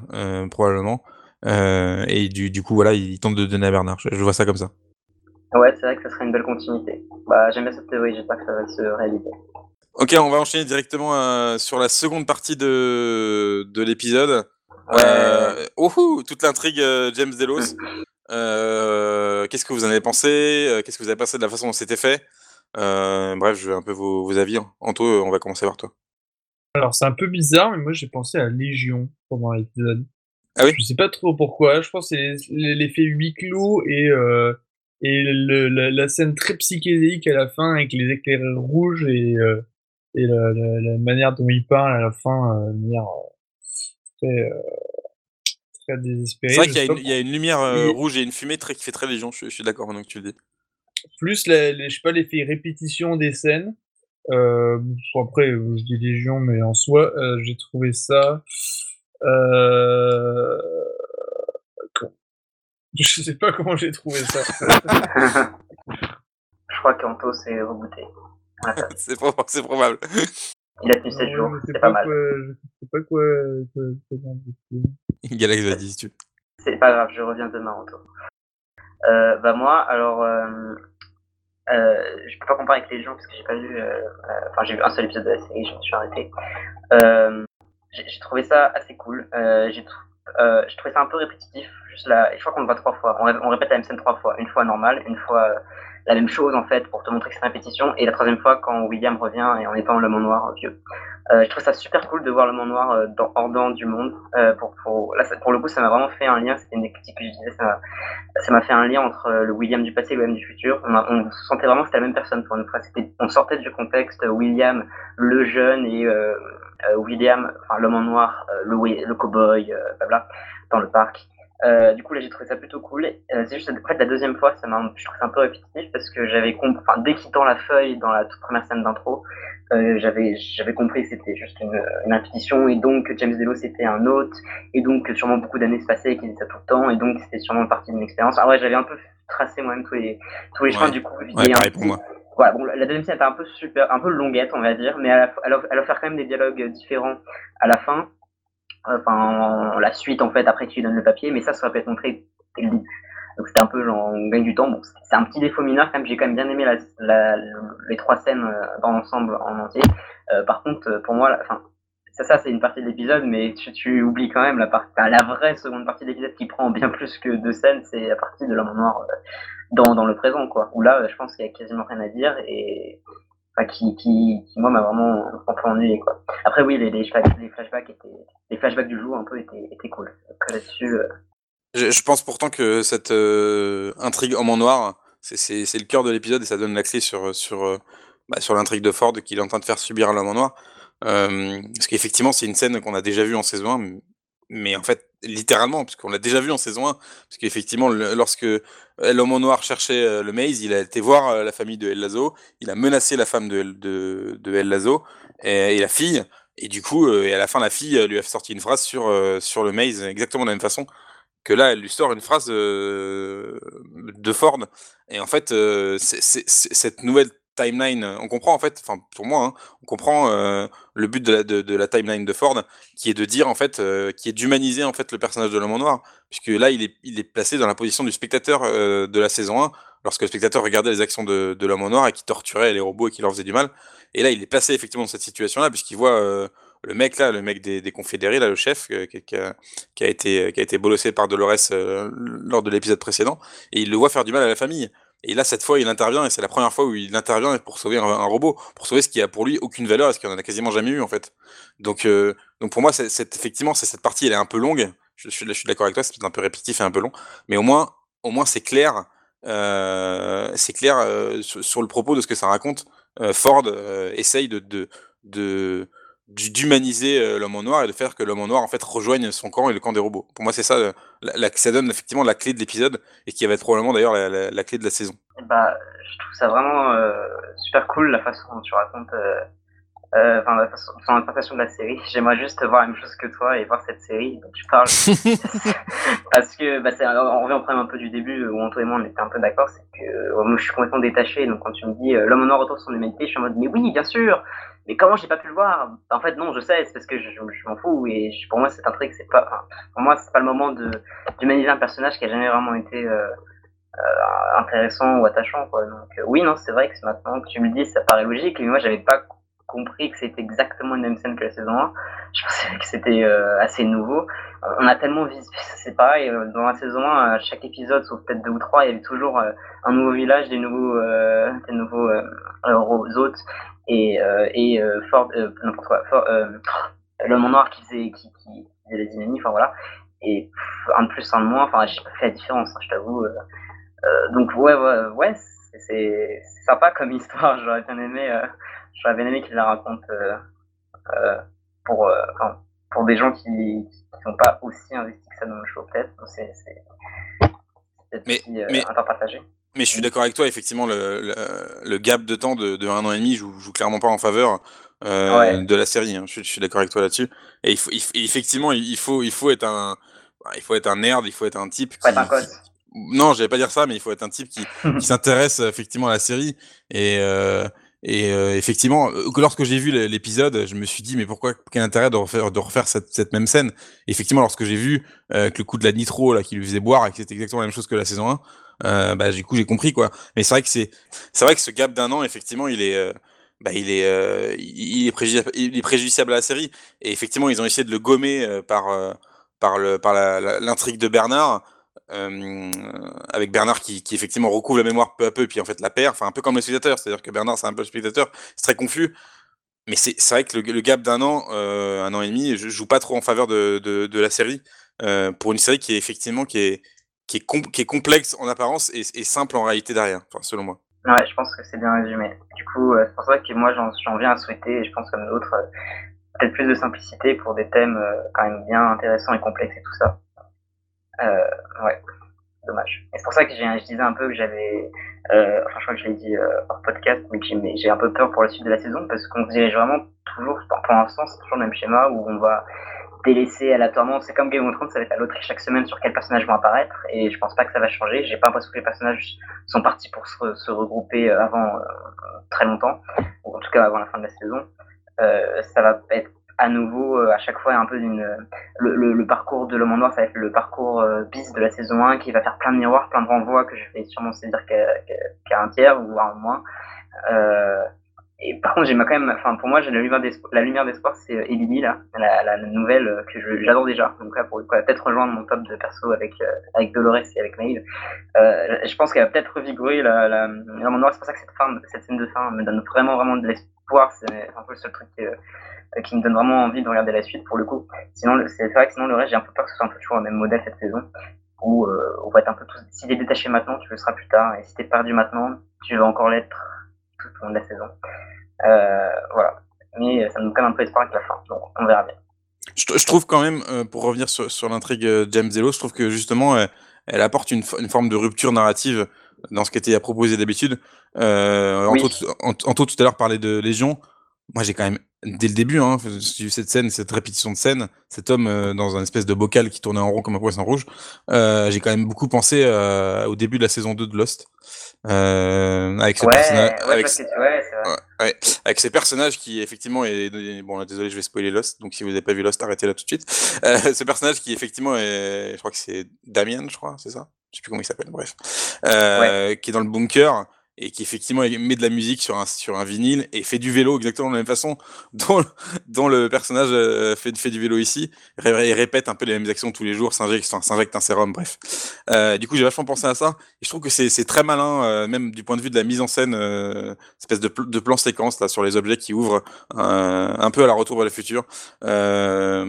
probablement. et du, du, coup, voilà, il tente de donner à Bernard. Je, je vois ça comme ça. Ouais, c'est vrai que ça serait une belle continuité. Bah, j'aime bien cette théorie, j'espère que ça va se réaliser. Ok, on va enchaîner directement euh, sur la seconde partie de, de l'épisode. Euh, oh, toute l'intrigue euh, James Delos. Euh, Qu'est-ce que vous en avez pensé? Qu'est-ce que vous avez pensé de la façon dont c'était fait? Bref, je veux un peu vos, vos avis. Anto, on va commencer par toi. Alors, c'est un peu bizarre, mais moi j'ai pensé à Légion pendant l'épisode. Ah oui? Je sais pas trop pourquoi. Je pense que c'est l'effet huis clos et et le, la, scène très psychédélique à la fin avec les éclaireurs rouges et, euh, et la, la, manière dont il parle à la fin, euh, manière euh, très, euh, très désespérée. C'est vrai qu'il y, y, a une lumière rouge et une fumée très, qui fait très légion, je, je suis d'accord maintenant que tu le dis. Plus, les, je sais pas, l'effet répétition des scènes. Euh, bon, après, je dis légion, mais en soi, j'ai trouvé ça. Euh, je sais pas comment j'ai trouvé ça. je crois qu'Anto s'est rebooté. c'est probable. Il a tenu 7 jours, c'est pas, mal. je sais pas quoi. Galax va dire tu C'est pas grave, je reviens demain, Anto. Euh, bah moi, alors, euh, euh, je peux pas comparer avec les gens parce que j'ai pas vu, euh, euh, enfin j'ai vu un seul épisode de la série, je me suis arrêté. Euh, j'ai trouvé ça assez cool. j'ai euh, je trouvais ça un peu répétitif. Juste là, je crois qu'on le voit trois fois. On, répète la même scène trois fois. Une fois normale, une fois euh, la même chose en fait pour te montrer que c'est une répétition. Et la troisième fois quand William revient et en étant le Mont Noir vieux. Euh, je trouve ça super cool de voir le Mont Noir euh, dans, hors du monde. Euh, pour, pour, là, pour le coup, ça m'a vraiment fait un lien. C'était une des que je disais. Ça m'a fait un lien entre le William du passé et le William du futur. On, on sentait vraiment que c'était la même personne pour une fois. On sortait du contexte William le jeune et William, enfin l'homme en noir, le, le cowboy, blabla, dans le parc. Euh, du coup, là, j'ai trouvé ça plutôt cool. Euh, c'est juste, en fait, la deuxième fois, ça m'a, je trouve ça un peu répétitif parce que j'avais compris, enfin, dès qu'il tend la feuille dans la toute première scène d'intro, euh, j'avais, j'avais compris que c'était juste une, une répétition et donc que James Delos c'était un hôte et donc que sûrement beaucoup d'années se passaient et qu'il ça tout le temps et donc c'était sûrement partie d'une expérience. Ah ouais, j'avais un peu tracé moi-même tous les, tous les chemins du coup. Ouais, pareil pour moi. Voilà, bon, la deuxième scène était un peu super, un peu longuette, on va dire, mais elle, a, elle, a, faire quand même des dialogues différents à la fin enfin la suite en fait après tu lui donnes le papier, mais ça, ça pu être montré dès le début. Donc c'était un peu genre on gagne du temps. Bon, c'est un petit défaut mineur quand même. J'ai quand même bien aimé les trois scènes euh, dans l'ensemble en entier. Euh, par contre, pour moi, enfin ça, ça c'est une partie de l'épisode, mais tu, tu, oublies quand même la partie, la vraie seconde partie de l'épisode qui prend bien plus que deux scènes, c'est la partie de l'homme noir euh, dans, dans le présent, quoi. Où là, je pense qu'il y a quasiment rien à dire et qui, qui, qui, moi m'a vraiment un peu ennuyé quoi. Après oui les, les, flashbacks étaient les flashbacks du jour un peu étaient, étaient cool. Après là-dessus. Euh... Je, pense pourtant que cette euh, intrigue homme en noir, c'est le cœur de l'épisode et ça donne la clé sur sur euh, bah, sur l'intrigue de Ford qu'il est en train de faire subir à l'homme en noir. Parce qu'effectivement c'est une scène qu'on a déjà vue en saison 1, mais en fait, littéralement, puisqu'on l'a déjà vu en saison 1, parce qu'effectivement, lorsque l'homme en noir cherchait euh, le maze, il a été voir euh, la famille de El Lazo, il a menacé la femme de, de, El Lazo et, la fille, et du coup, euh, et à la fin, la fille lui a sorti une phrase sur, sur le maze, exactement de la même façon que là, elle lui sort une phrase de Ford. Et en fait, cette nouvelle timeline, on comprend en fait, enfin pour moi, hein, on comprend euh, le but de la, timeline de Ford, qui est de dire en fait, euh, qui est d'humaniser en fait le personnage de l'homme en noir, puisque là il est, placé dans la position du spectateur euh, de la saison 1, lorsque le spectateur regardait les actions de, l'homme en noir et qui torturait les robots et qui leur faisait du mal. Et là il est placé effectivement dans cette situation-là, puisqu'il voit le mec là, le mec des, confédérés là, le chef qui, qui, a, qui, a, été qui a été bolossé par Dolores lors de l'épisode précédent, et il le voit faire du mal à la famille. Et là, cette fois, il intervient, et c'est la première fois où il intervient pour sauver un, robot, pour sauver ce qui a pour lui aucune valeur, ce qu'il en a quasiment jamais eu, en fait. Donc, euh, donc pour moi, c'est, effectivement, c'est cette partie, elle est un peu longue. Je, suis, je suis d'accord avec toi, c'est un peu répétitif et un peu long, mais au moins, au moins, c'est clair. Euh, c'est clair euh, sur, sur, le propos de ce que ça raconte. Euh, Ford euh, essaye de, de, de d'humaniser euh, l'homme en noir et de faire que l'homme en noir en fait rejoigne son camp et le camp des robots. Pour moi, c'est ça, euh, la, la, ça donne effectivement la clé de l'épisode et qui va être probablement d'ailleurs la, la, la, clé de la saison. Bah, je trouve ça vraiment euh, super cool la façon dont tu racontes euh, euh, enfin, son interprétation de la série. J'aimerais juste voir la même chose que toi et voir cette série dont tu parles. Parce que, bah, on revient au problème un peu du début où Antoine et moi on était un peu d'accord, c'est que moi je suis complètement détaché. Donc quand tu me dis l'homme en noir retrouve son humanité, je suis en mode mais oui, bien sûr. Mais comment j'ai pas pu le voir? En fait, non, je sais, c'est parce que je, m'en fous. Et pour moi, c'est un truc, c'est pas. Pour moi, c'est pas le moment d'humaniser un personnage qui a jamais vraiment été euh, euh, intéressant ou attachant. Quoi. Donc, euh, oui, non, c'est vrai que maintenant que tu me le dis, ça paraît logique. Mais moi, j'avais pas compris que c'était exactement la même scène que la saison 1. Je pensais que c'était assez nouveau. On a tellement vu, c'est pareil, dans la saison 1, à chaque épisode, sauf peut-être deux ou trois, il y avait toujours un nouveau village, des nouveaux, des nouveaux hôtes et, euh, et euh, Ford, euh, n'importe quoi, Ford, l'homme en noir qui faisait, qui, qui les enfin voilà. Et un de plus, un de moins, enfin j'ai pas fait la différence, hein, je t'avoue. donc ouais, ouais c'est sympa comme histoire, j'aurais bien aimé, j'aurais bien aimé qu'il la raconte pour, pour des gens qui ne sont pas aussi investis que ça dans le show, peut-être. C'est mais, mais... un temps partagé. Mais je suis d'accord avec toi, effectivement, le, le, le, gap de temps de, de un an et demi joue, joue clairement pas en faveur euh, de la série. Hein. Je, je, suis d'accord avec toi là-dessus. Et il faut, il, effectivement, il faut, il faut être un, il faut être un nerd, il faut être un type. Qui, un qui, non, j'allais pas dire ça, mais il faut être un type qui, qui s'intéresse effectivement à la série. Et, euh, et euh, effectivement, euh, lorsque j'ai vu l'épisode, je me suis dit mais pourquoi quel intérêt de refaire de refaire cette, cette même scène? Effectivement, lorsque j'ai vu euh, que le coup de la nitro là qui lui faisait boire et que c'était exactement la même chose que la saison 1, euh, bah, du coup, j'ai compris quoi. Mais c'est vrai que c'est, c'est vrai que ce gap d'un an, effectivement, il est, euh, bah, il est, euh, il, est préjudiciable, il est préjudiciable à la série. Et effectivement, ils ont essayé de le gommer par, par le, par l'intrigue de Bernard. Avec Bernard qui, effectivement recouvre la mémoire peu à peu, puis en fait la perd, enfin un peu comme le spectateur, c'est-à-dire que Bernard c'est un peu le spectateur, c'est très confus, mais c'est vrai que le, gap d'un an, euh, un an et demi, je joue pas trop en faveur de, de, la série, euh, pour une série qui est effectivement qui est, qui est, qui est complexe en apparence et, et, simple en réalité derrière, enfin, selon moi. Ouais, je pense que c'est bien résumé. Du coup, euh, c'est pour ça que moi j'en viens à souhaiter, et je pense comme d'autres, euh, peut-être plus de simplicité pour des thèmes euh, quand même bien intéressants et complexes et tout ça. Ouais, dommage. Et c'est pour ça que je disais un peu que j'avais, enfin je crois que je l'ai dit hors podcast, mais j'ai un peu peur pour la suite de la saison parce qu'on dirige vraiment toujours, pour l'instant c'est toujours le même schéma où on va délaissé aléatoirement. C'est comme Game of Thrones, ça va être à l'autre chaque semaine sur quels personnages vont apparaître. Et je pense pas que ça va changer. J'ai pas l'impression que les personnages sont partis pour se, regrouper euh, avant euh, très longtemps, ou en tout cas avant la fin de la saison. Euh, ça va être à nouveau à chaque fois un peu d'une le, le, le, parcours de l'homme en noir ça va être le parcours bis de la saison 1 qui va faire plein de miroirs plein de renvois que je vais sûrement saisir qu'à un tiers ou à un moins euh, et par contre, j'ai quand même, enfin, pour moi, j'ai la lumière d'espoir, la lumière d'espoir, c'est euh, Ellie, là, la, nouvelle euh, que j'adore déjà. Donc là, pour peut-être rejoindre mon top de perso avec, euh, avec Dolores et avec Maeve. Euh, je pense qu'elle va peut-être revigorer la, la, la C'est pour ça que cette, fin, cette scène de fin me donne vraiment, vraiment de l'espoir. C'est un peu le seul truc qui, qui me donne vraiment envie de regarder la suite pour le coup. Sinon, c'est vrai que sinon, le reste, j'ai un peu peur que ce soit un peu toujours le même modèle cette saison. Où on va être un peu tous, si t'es détaché maintenant, tu le seras plus tard. Et si t'es perdu maintenant, tu vas encore l'être tout au long de la saison. Euh, voilà. Mais ça nous donne un peu espoir avec la fin, donc on verra bien. Je, je trouve quand même, euh, pour revenir sur, sur l'intrigue euh, James Zello, je trouve que justement, elle apporte une, une, forme de rupture narrative dans ce qui était à proposer d'habitude. Euh, oui. Anto, tout à l'heure parlait de Légion. Moi, j'ai quand même, dès le début, hein, cette scène, cette répétition de scène, cet homme euh, dans un espèce de bocal qui tournait en rond comme un poisson rouge, euh, j'ai quand même beaucoup pensé euh, au début de la saison 2 de Lost. Avec ce ouais, personnage, ouais, avec, ouais, ouais, avec ces personnages qui effectivement est bon désolé je vais spoiler Lost donc si vous n'avez pas vu Lost arrêtez là tout de suite. Ce personnage qui effectivement est je crois que c'est Damien je crois c'est ça? Je sais plus comment il s'appelle bref. Qui est dans le bunker et qui effectivement met de la musique sur un, sur un vinyle et fait du vélo exactement de la même façon dont, dont le personnage euh, fait, fait du vélo ici. Il répète un peu les mêmes actions tous les jours, s'injecte un sérum, bref. Euh, du coup, j'ai vachement pensé à ça et je trouve que c'est très malin, euh, même du point de vue de la mise en scène, euh, espèce de, de plan séquence là sur les objets qui ouvrent euh, un peu à la Retour vers le futur. Euh,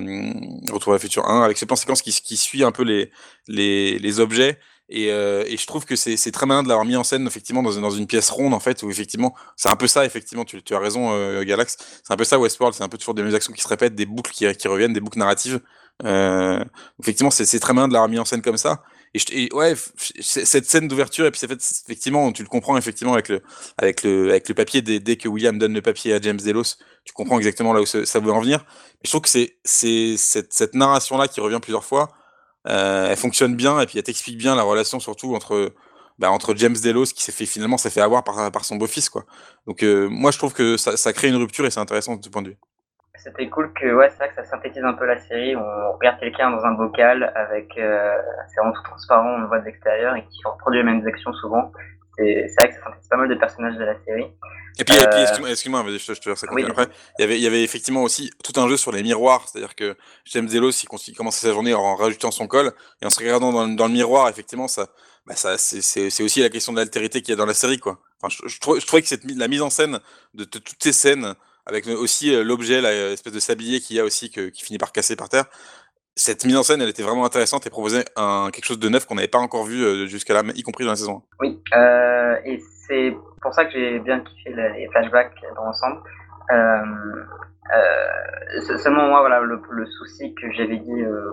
Retour vers le futur 1 avec ce plan séquence qui, qui suit un peu les, les, les objets et, euh, et, je trouve que c'est très malin de l'avoir mis en scène effectivement dans, une pièce ronde en fait où effectivement c'est un peu ça effectivement tu, as raison euh, Galax c'est un peu ça Westworld c'est un peu toujours des mêmes actions qui se répètent des boucles qui, reviennent des boucles narratives euh, effectivement c'est très malin de l'avoir mis en scène comme ça Et, ouais, cette scène d'ouverture, et puis fait, effectivement, tu le comprends effectivement avec le, avec le, avec le papier, dès, que William donne le papier à James Delos, tu comprends exactement là où ça veut en venir. je trouve que c'est cette, cette narration-là qui revient plusieurs fois, euh, elle fonctionne bien, et puis elle t'explique bien la relation surtout entre, bah, James Delos qui s'est fait finalement s'est fait avoir par, son beau-fils. quoi. Donc euh, moi je trouve que ça, crée une rupture et c'est intéressant de point de vue c'était cool que ouais ça synthétise un peu la série on regarde quelqu'un dans un bocal avec euh, c'est vraiment tout transparent on le voit de l'extérieur et qui reproduit les mêmes actions souvent c'est vrai que ça synthétise pas mal de personnages de la série et puis, euh... excuse-moi je, te, je te ça oui. après il y avait il y avait effectivement aussi tout un jeu sur les miroirs c'est-à-dire que James Delos il, commence sa journée en rajoutant son col et en se regardant dans, dans le miroir effectivement ça bah ça c'est aussi la question de l'altérité qu'il y a dans la série quoi enfin, je, je, trouvais que cette, la mise en scène de, de toutes ces scènes avec aussi l'objet, l'espèce de sablier qu'il y a aussi que, qui finit par casser par terre. Cette mise en scène, elle était vraiment intéressante et proposait un, quelque chose de neuf qu'on n'avait pas encore vu jusqu'à là, y compris dans la saison 1. Oui, euh, et c'est pour ça que j'ai bien kiffé les flashbacks dans l'ensemble. Euh, euh, seulement moi, voilà, le, souci que j'avais dit, euh,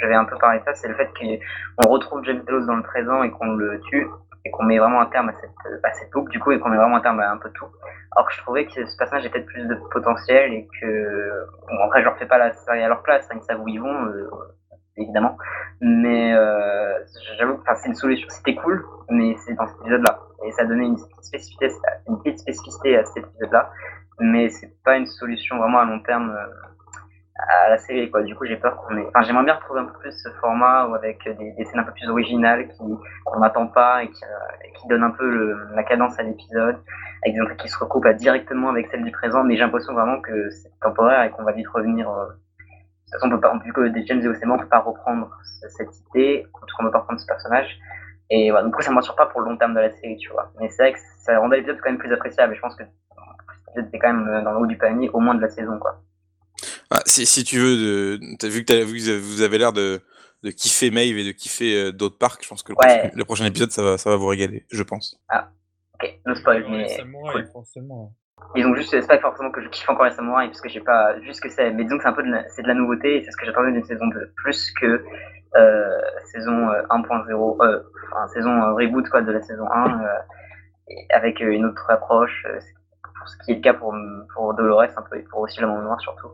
j'avais un peu parlé de ça, c'est le fait qu'on retrouve James Delos dans le présent et qu'on le tue et qu'on met vraiment un terme à cette, à cette boucle du coup et qu'on met vraiment un terme à un peu tout. Alors que je trouvais que ce personnage peut-être plus de potentiel et que bon, après je leur fais pas la série à leur place, hein, ils savent où ils vont euh, évidemment, mais euh, j'avoue que c'est une solution, c'était cool, mais c'est dans cet épisode-là et ça donnait une spécificité, une petite spécificité à cet épisode-là, mais c'est pas une solution vraiment à long terme. Euh, à la série quoi. Du coup, j'ai peur qu'on ait. Enfin, j'aimerais bien retrouver un peu plus ce format ou avec des, scènes un peu plus originales qu'on n'attend pas et qui, euh, qui donnent un peu le, la cadence à l'épisode, avec des entrées qui se recoupent directement avec celle du présent. Mais j'ai l'impression vraiment que c'est temporaire et qu'on va vite revenir. Euh... De toute façon, on peut pas, vu que des James et Osema, on peut pas reprendre cette idée, en tout cas, on peut pas reprendre ce personnage. Et voilà, du coup, ça ne m'assure pas pour le long terme de la série, tu vois. Mais c'est vrai que ça rendait l'épisode quand même plus appréciable. Je pense que l'épisode était quand même dans le haut du panier, au moins de la saison, quoi. Ah, si, si, tu veux, de, as vu que, as, vu que vous avez l'air de, de, kiffer Maeve et de kiffer euh, d'autres parcs, je pense que le, ouais. prochain, le, prochain, épisode, ça va, ça va vous régaler, je pense. Ah, ok, no spoil, mais. Cool. forcément. Ils ont juste, c'est pas forcément que je kiffe encore les samouraïs, parce que j'ai pas vu ce que c'est, mais disons que c'est un peu de la, c'est de la nouveauté, et c'est ce que j'attendais d'une saison 2, plus que euh, saison 1.0, euh, enfin, saison euh, reboot quoi, de la saison 1, euh, avec une autre approche, pour ce qui est le cas pour, pour Dolores, un peu, et pour aussi le monde noir surtout.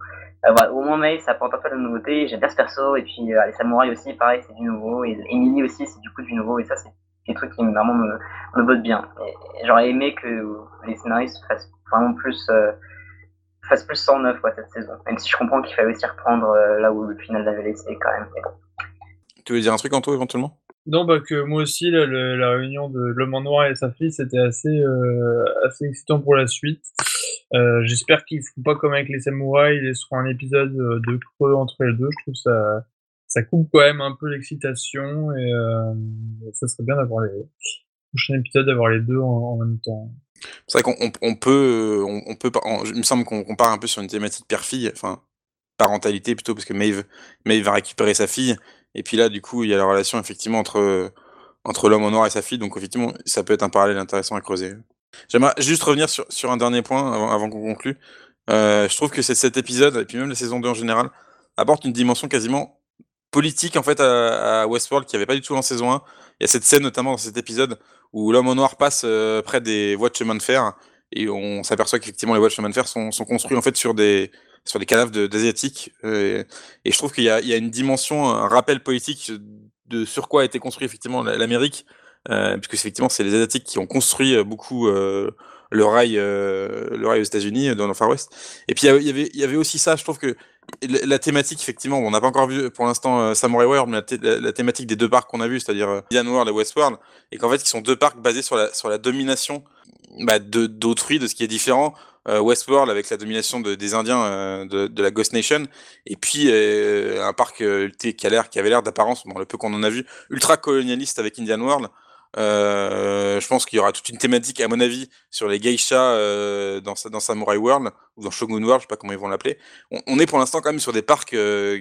Euh, au moins May, ça apporte un peu de nouveauté, j'aime bien ce perso, et puis euh, les samouraïs aussi, pareil, c'est du nouveau, et Emily aussi, c'est du coup du nouveau, et ça, c'est des trucs qui vraiment me, me bottent bien. J'aurais aimé que les scénaristes fassent vraiment plus, euh, fassent plus 109 quoi, cette saison, même si je comprends qu'il fallait aussi reprendre euh, là où le final l'avait laissé quand même. Tu veux dire un truc, Anto, éventuellement? Non, bah que moi aussi, là, la réunion de l'homme en noir et sa fille, c'était assez, euh, assez excitant pour la suite. Euh, J'espère qu'ils ne feront pas comme avec les samouraïs, ils laisseront un épisode euh, de creux entre les deux. Je trouve ça, ça coupe quand même un peu l'excitation et euh, ça serait bien d'avoir les prochains épisodes, d'avoir les deux en, même temps. C'est vrai qu'on on peut, on, peut, il me semble qu'on part un peu sur une thématique père-fille, enfin parentalité plutôt, parce que Maeve, Maeve va récupérer sa fille et puis là, du coup, il y a la relation effectivement entre, entre l'homme en noir et sa fille. Donc effectivement, ça peut être un parallèle intéressant à creuser. J'aimerais juste revenir sur, sur un dernier point avant, avant qu'on conclue. Euh, je trouve que cet épisode, et puis même la saison 2 en général, apporte une dimension quasiment politique en fait à, Westworld qui n'y avait pas du tout en saison 1. Il y a cette scène notamment dans cet épisode où l'homme en noir passe euh, près des voies de chemin de fer et on s'aperçoit qu'effectivement les voies de chemin de fer sont, sont construites en fait sur des, sur les cadavres d'asiatiques. Euh, et je trouve qu'il y, y, a une dimension, un rappel politique de sur quoi a été construit effectivement l'Amérique, euh, puisque effectivement c'est les asiatiques qui ont construit euh, beaucoup le rail, le rail aux États-Unis dans le Far West. Et puis il y avait, il y avait aussi ça. Je trouve que la, thématique effectivement, on n'a pas encore vu pour l'instant Samurai World, mais la, la, thématique des deux parcs qu'on a vu, c'est-à-dire Indian World et Westworld, et qu'en fait ils sont deux parcs basés sur la sur la domination bah, d'autrui, de, ce qui est différent euh, Westworld avec la domination de, des Indiens euh, de, la Ghost Nation, et puis euh, un parc qui, a l'air, qui avait l'air d'apparence, bon, le peu qu'on en a vu, ultra colonialiste avec Indian World. Je pense qu'il y aura toute une thématique, à mon avis, sur les geishas dans, dans Samurai World ou dans Shogun World, je sais pas comment ils vont l'appeler. On, est pour l'instant quand même sur des parcs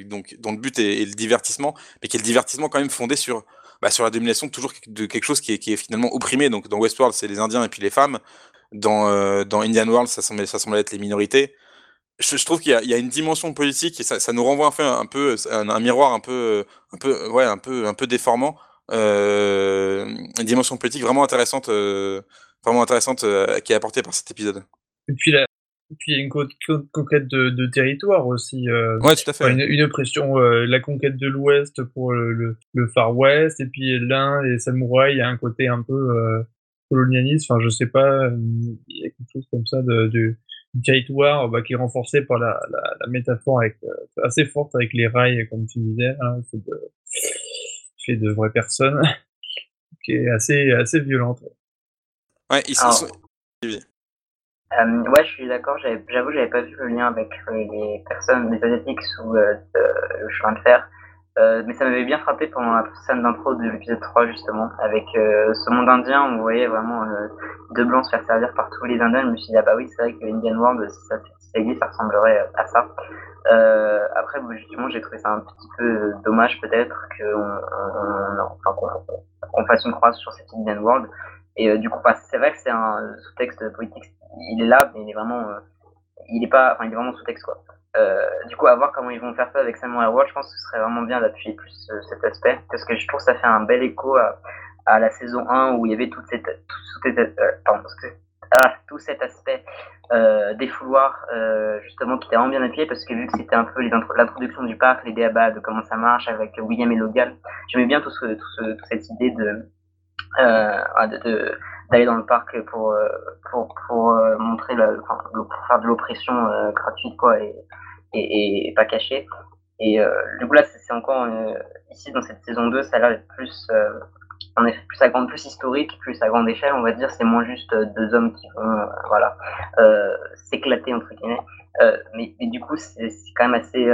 donc dont le but est, le divertissement, mais qui est le divertissement quand même fondé sur bah, sur la domination toujours de quelque chose qui est, finalement opprimé. Donc dans Westworld, c'est les Indiens et puis les femmes. Dans, euh, dans Indian World, ça semble, ça semble être les minorités. Je, trouve qu'il y, a une dimension politique et ça, nous renvoie en fait un peu un, un miroir un peu, un peu, ouais, un peu, un peu déformant une dimension politique vraiment intéressante, vraiment intéressante qui est apportée par cet épisode. Et puis la, puis il y a une conquête de, de territoire aussi. Euh, ouais, tout à fait. Une, une oppression, euh, la conquête de l'Ouest pour le, le, Far West, et puis l'Inde et samouraïs, il y a un côté un peu euh, colonialiste. Enfin, je sais pas, euh, il y a quelque chose comme ça de, de du territoire bah, qui est renforcé par la, la, la métaphore avec, euh, assez forte avec les rails, comme tu disais. Hein, c'est de, fait de vraies personnes, qui est assez assez violente. Ouais, ils sont. Euh, ouais, je suis d'accord. J'avoue, j'avais pas vu le lien avec euh, les personnes, les asiatiques sous euh, le chemin de fer. Euh, mais ça m'avait bien frappé pendant la scène d'intro de l'épisode 3 justement, avec euh, ce monde indien, on voyait vraiment deux blancs se faire servir par tous les Indiens. Je me suis dit ah bah oui c'est vrai que Indian World si ça, si ça ressemblerait à ça. après justement j'ai trouvé ça un petit peu dommage peut-être qu'on on, on, fasse une croix sur cette Indian World. Et du coup bah, c'est vrai que c'est un sous-texte politique il est là, mais il est vraiment, euh, il est pas, enfin, il est vraiment sous-texte quoi. Euh, du coup, à voir comment ils vont faire ça avec Samurai World, je pense que ce serait vraiment bien d'appuyer plus euh, cet aspect, parce que je trouve que ça fait un bel écho à, à la saison 1 où il y avait toute cette, tout, tout, pardon, ah, tout cet aspect euh, des fouloirs, euh, justement, qui était vraiment bien appuyé, parce que vu que c'était un peu l'introduction du parc, les débats de comment ça marche avec William et Logan, j'aimais bien tout ce, tout ce, toute cette idée de, euh, de d'aller dans le parc pour euh, pour, pour euh, montrer la, pour faire de l'oppression euh, gratuite quoi et, et, pas cachée. Et du coup là c'est encore ici dans cette saison 2 ça a l'air plus en effet plus à grande plus historique plus à grande échelle on va dire. C'est moins juste deux hommes qui vont voilà s'éclater entre guillemets. Mais, mais, du coup c'est quand même assez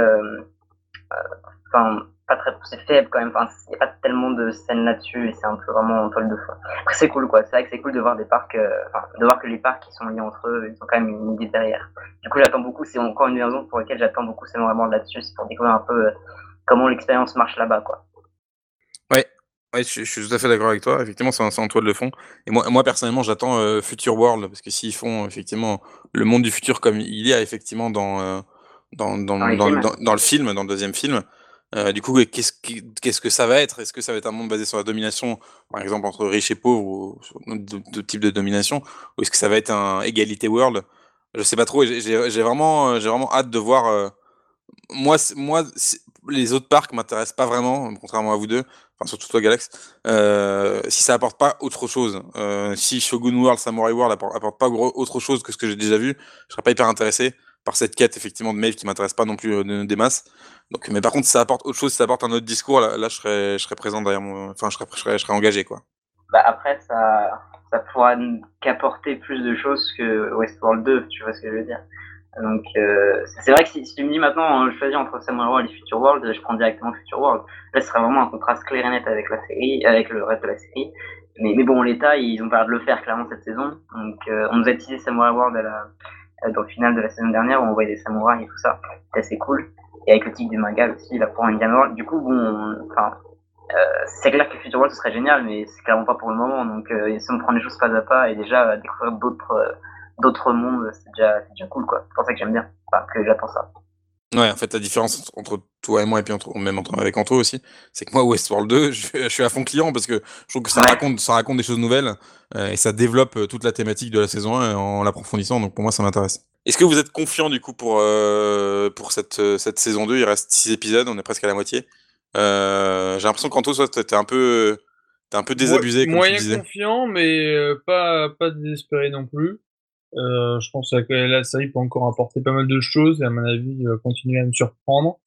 enfin pas très c'est faible quand même. Enfin, il n'y a pas tellement de scènes là-dessus et c'est un peu vraiment en toile de fond. Après, c'est cool quoi. C'est vrai que c'est cool de voir des parcs, euh, enfin, de voir que les parcs qui sont liés entre eux, ils ont quand même une idée derrière. Du coup, j'attends beaucoup. C'est encore une raison pour laquelle j'attends beaucoup c'est vraiment là-dessus, c'est pour découvrir un peu euh, comment l'expérience marche là-bas quoi. Ouais. Ouais, je, suis tout à fait d'accord avec toi. Effectivement, c'est en toile de fond. Et moi, moi personnellement, j'attends euh, Future World parce que s'ils font effectivement le monde du futur comme il y a effectivement dans dans, dans, dans, dans, le film, dans le deuxième film, euh, du coup, qu'est-ce que ça va être? Est-ce que ça va être un monde basé sur la domination, par exemple entre riches et pauvres, ou sur d'autres types de domination, ou est-ce que ça va être un égalité world? Je sais pas trop. J'ai vraiment, j'ai vraiment hâte de voir. Euh, moi, moi, les autres parcs m'intéressent pas vraiment, contrairement à vous deux, enfin surtout toi Galax. Euh, si ça apporte pas autre chose, euh, si Shogun World, Samurai World apporte, apporte pas autre chose que ce que j'ai déjà vu, je serais pas hyper intéressé par cette quête effectivement de mail qui m'intéresse pas non plus euh, des masses. Donc, mais par contre, si ça apporte autre chose, si ça apporte un autre discours, là, je serais, je serais présent derrière mon, enfin, je serais, je serais, engagé quoi. Bah après, ça, ça pourra qu'apporter plus de choses que Westworld 2, tu vois ce que je veux dire. Donc, euh, c'est vrai que si, tu me dis maintenant, je choisis entre Samurai World et Future World, je prends directement Future World. Là, ce serait vraiment un contraste clair et net avec la série, avec le reste de la série. Mais, mais bon, l'État, ils ont pas l'air de le faire clairement cette saison. Donc, euh, on nous a teasé Samurai World à la, dans le final de la saison dernière où on voyait des samouraïs et tout ça. C'était assez cool. Et avec le tigre du Mangal aussi, là pour Indian World. Du coup, bon, enfin, euh, c'est clair que Future World ce serait génial, mais c'est clairement pas pour le moment. Donc, euh, si on prend les choses pas à pas et déjà découvrir d'autres euh, d'autres mondes, c'est déjà, déjà cool quoi. C'est pour ça que j'aime bien, enfin, que j'attends ça. Ouais, en fait, la différence entre toi et moi, et puis entre, même entre, avec Anto aussi, c'est que moi, Westworld 2, je, je, suis à fond client parce que je trouve que ça, raconte, ça raconte des choses nouvelles euh, et ça développe euh, toute la thématique de la saison 1 en l'approfondissant. Donc pour moi, ça m'intéresse. Est-ce que vous êtes confiant du coup pour, euh, pour cette, cette saison 2 Il reste 6 épisodes, on est presque à la moitié. Euh, J'ai l'impression qu'Anto, toi, t'es un peu, es un peu désabusé. Mo moyen confiant, mais pas, pas désespéré non plus. Euh, je pense que la série peut encore apporter pas mal de choses et à mon avis va continuer à me surprendre.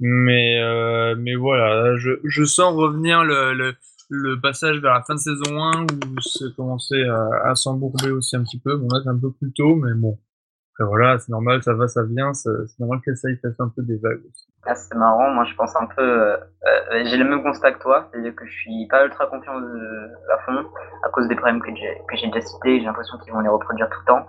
Mais euh, mais voilà, je, je sens revenir le, le, le, passage vers la fin de saison 1 où c'est commencé à, à s'embourber aussi un petit peu. Bon là c'est un peu plus tôt, mais bon. Après voilà, c'est normal, ça va, ça vient. C'est normal que ça y fasse un peu des vagues aussi. Ah, c'est marrant, moi je pense un peu. Euh, euh, j'ai le même constat que toi, c'est-à-dire que je suis pas ultra confiant à fond à cause des problèmes que j'ai déjà cités. J'ai l'impression qu'ils vont les reproduire tout le temps.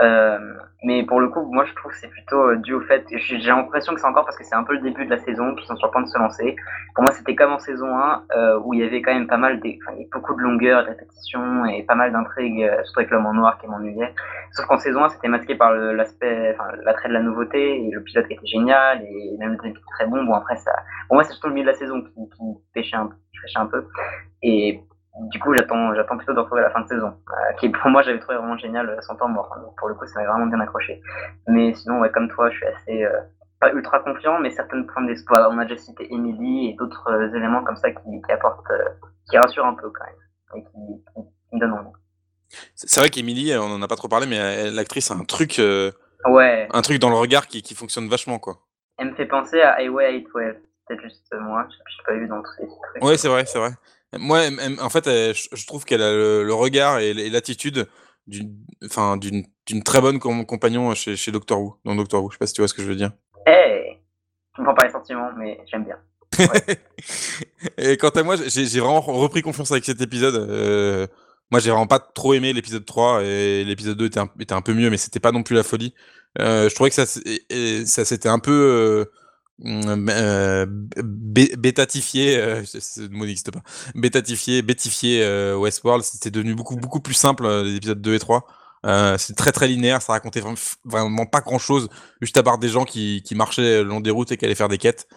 Euh, mais pour le coup, moi je trouve que c'est plutôt dû au fait. J'ai l'impression que c'est encore parce que c'est un peu le début de la saison, qu'ils sont sur le point de se lancer. Pour moi, c'était comme en saison 1 euh, où il y avait quand même pas mal, des, beaucoup de longueur, de répétitions et pas mal d'intrigues, surtout avec l'homme en noir qui m'ennuyait. Sauf qu'en saison 1, c'était masqué par l'aspect, l'attrait de la nouveauté et le pilote qui était génial et même très bon. Bon après ça, pour moi c'est surtout le milieu de la saison qui, qui pêchait un un peu. Et du coup, j'attends, j'attends plutôt de retrouver la fin de saison, euh, qui pour moi j'avais trouvé vraiment génial son temps mort. donc pour le coup, ça m'a vraiment bien accroché. Mais sinon, ouais, comme toi, je suis assez pas ultra confiant, mais certaines points d'espoir. On a déjà cité Emily et d'autres éléments comme ça qui, qui apportent, qui rassurent un peu quand même et qui, qui me donnent envie. C'est vrai qu'Emily, on en a pas trop parlé, mais l'actrice a un truc, euh, ouais. un truc dans le regard qui, qui, fonctionne vachement, quoi. Elle me fait penser à Highway 12. Peut-être juste moi, je l'ai pas vu dans tous ces trucs. Ouais, c'est vrai, c'est vrai. Moi, en fait, je trouve qu'elle a le, regard et l'attitude d'une, enfin, d'une, d'une très bonne compagnon chez, chez Doctor Who, dans Doctor Who. Je sais pas si tu vois ce que je veux dire. Hey, je me prends pas les sentiments, mais j'aime bien. Ouais. et quant à moi, j'ai vraiment repris confiance avec cet épisode. Euh, moi, j'ai vraiment pas trop aimé l'épisode 3 et l'épisode 2 était un, était un, peu mieux, mais c'était pas non plus la folie. Euh, je trouvais que ça, ça s'était un peu euh, mm, euh bétatifié, euh, le mot n'existe pas, bétatifié, bétifié euh, Westworld. C'était devenu beaucoup, beaucoup plus simple les épisodes 2 et 3. c'est très très linéaire, ça racontait vraiment, vraiment pas grand chose, juste à part des gens qui, qui marchaient le long des routes et qui allaient faire des quêtes.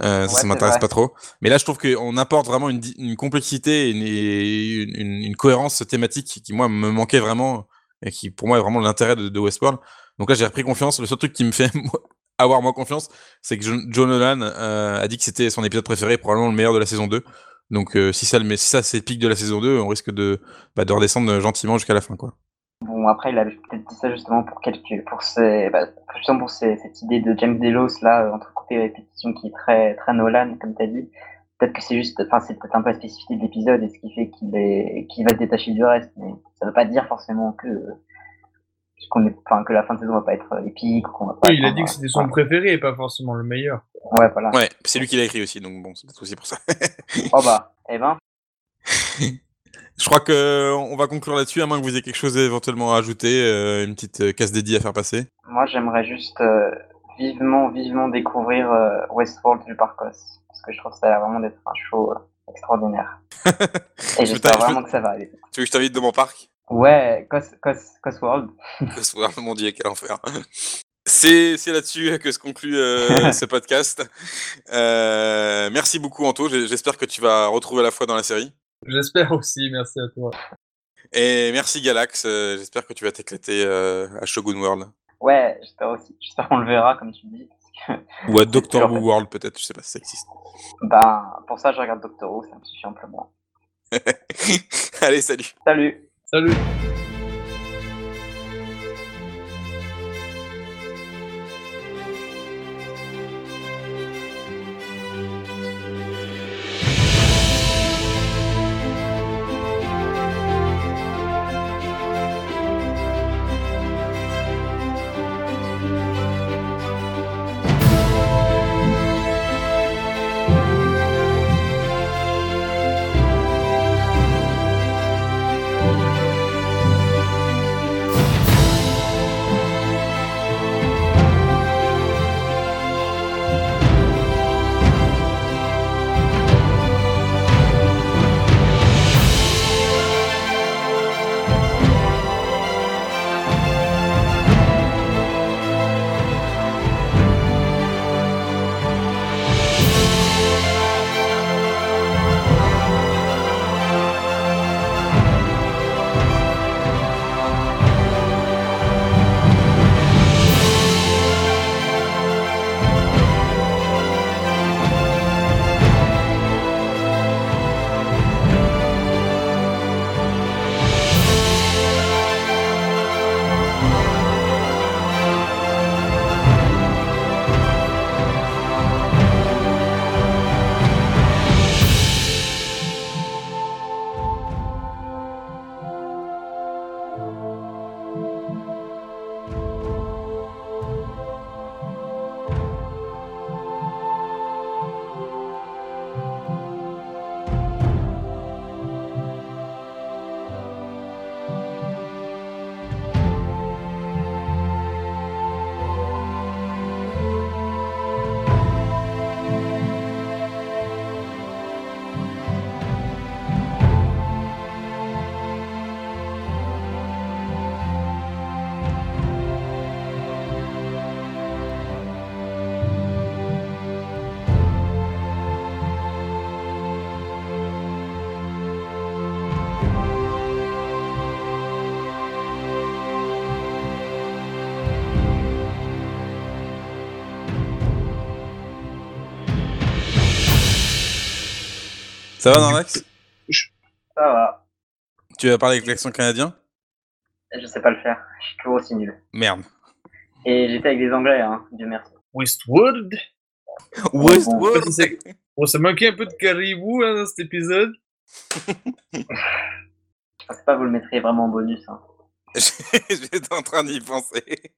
Euh, ça, ça m'intéresse pas trop. Mais là, je trouve qu'on apporte vraiment une, une complexité et une, une, une, cohérence thématique qui, moi, me manquait vraiment et qui, pour moi, est vraiment l'intérêt de, Westworld. Donc là, j'ai repris confiance. Le seul truc qui me fait avoir moins confiance, c'est que John Nolan euh, a dit que c'était son épisode préféré, probablement le meilleur de la saison 2. Donc euh, si ça, si ça c'est le pic de la saison 2, on risque de, bah, de redescendre gentiment jusqu'à la fin, quoi. Bon, après, il avait peut-être dit ça justement pour bah, cette idée de James Delos là, entre côté répétition qui est très, très Nolan, comme tu as dit. Peut-être que c'est juste, enfin, c'est peut-être un peu la spécificité de l'épisode et ce qui fait qu'il est, qu'il va se détacher du reste, mais ça veut pas dire forcément que, qu'on est, enfin, que la fin de saison va pas être épique, qu'on va pas. Oui, il a dit que c'était son préféré et pas forcément le meilleur. Ouais, voilà. Ouais, c'est lui qui l'a écrit aussi, donc bon, c'est peut-être aussi pour ça. oh bah, eh ben. Je crois que on va conclure là-dessus, à moins que vous ayez quelque chose éventuellement à ajouter, euh, une petite euh, casse dédiée à faire passer. Moi, j'aimerais juste euh, vivement, vivement découvrir euh, Westworld du Parcos, que je trouve ça a vraiment d'être un show euh, extraordinaire. Et j'espère vraiment que ça va aller. Tu veux que je t'invite de mon parc? Ouais, Cos, Cos, Cosworld. Cosworld, mon dieu, quel enfer. C'est là-dessus que se conclut euh, ce podcast. Euh, merci beaucoup, Anto. J'espère que tu vas retrouver la foi dans la série. J'espère aussi, merci à toi. Et merci Galax, j'espère que tu vas t'éclater euh, à Shogun World. Ouais, j'espère aussi. J'espère qu'on le verra, comme tu dis. Ou à Doctor Who World, peut-être, je sais pas si ça existe. Ben, pour ça, je regarde Doctor Who, ça me suffit amplement. Allez, salut. Salut. Salut. Ça va, Narvax Ça va. Tu vas parler avec l'accent canadien? Je sais pas le faire. Je suis toujours aussi nul. Merde. Et j'étais avec des Anglais, hein. Dieu merci. Westwood? C'est- Bon, ça manquait un peu de caribou hein, dans cet épisode. Je sais pas, vous le mettrez vraiment en bonus. Hein. J'étais en train d'y penser.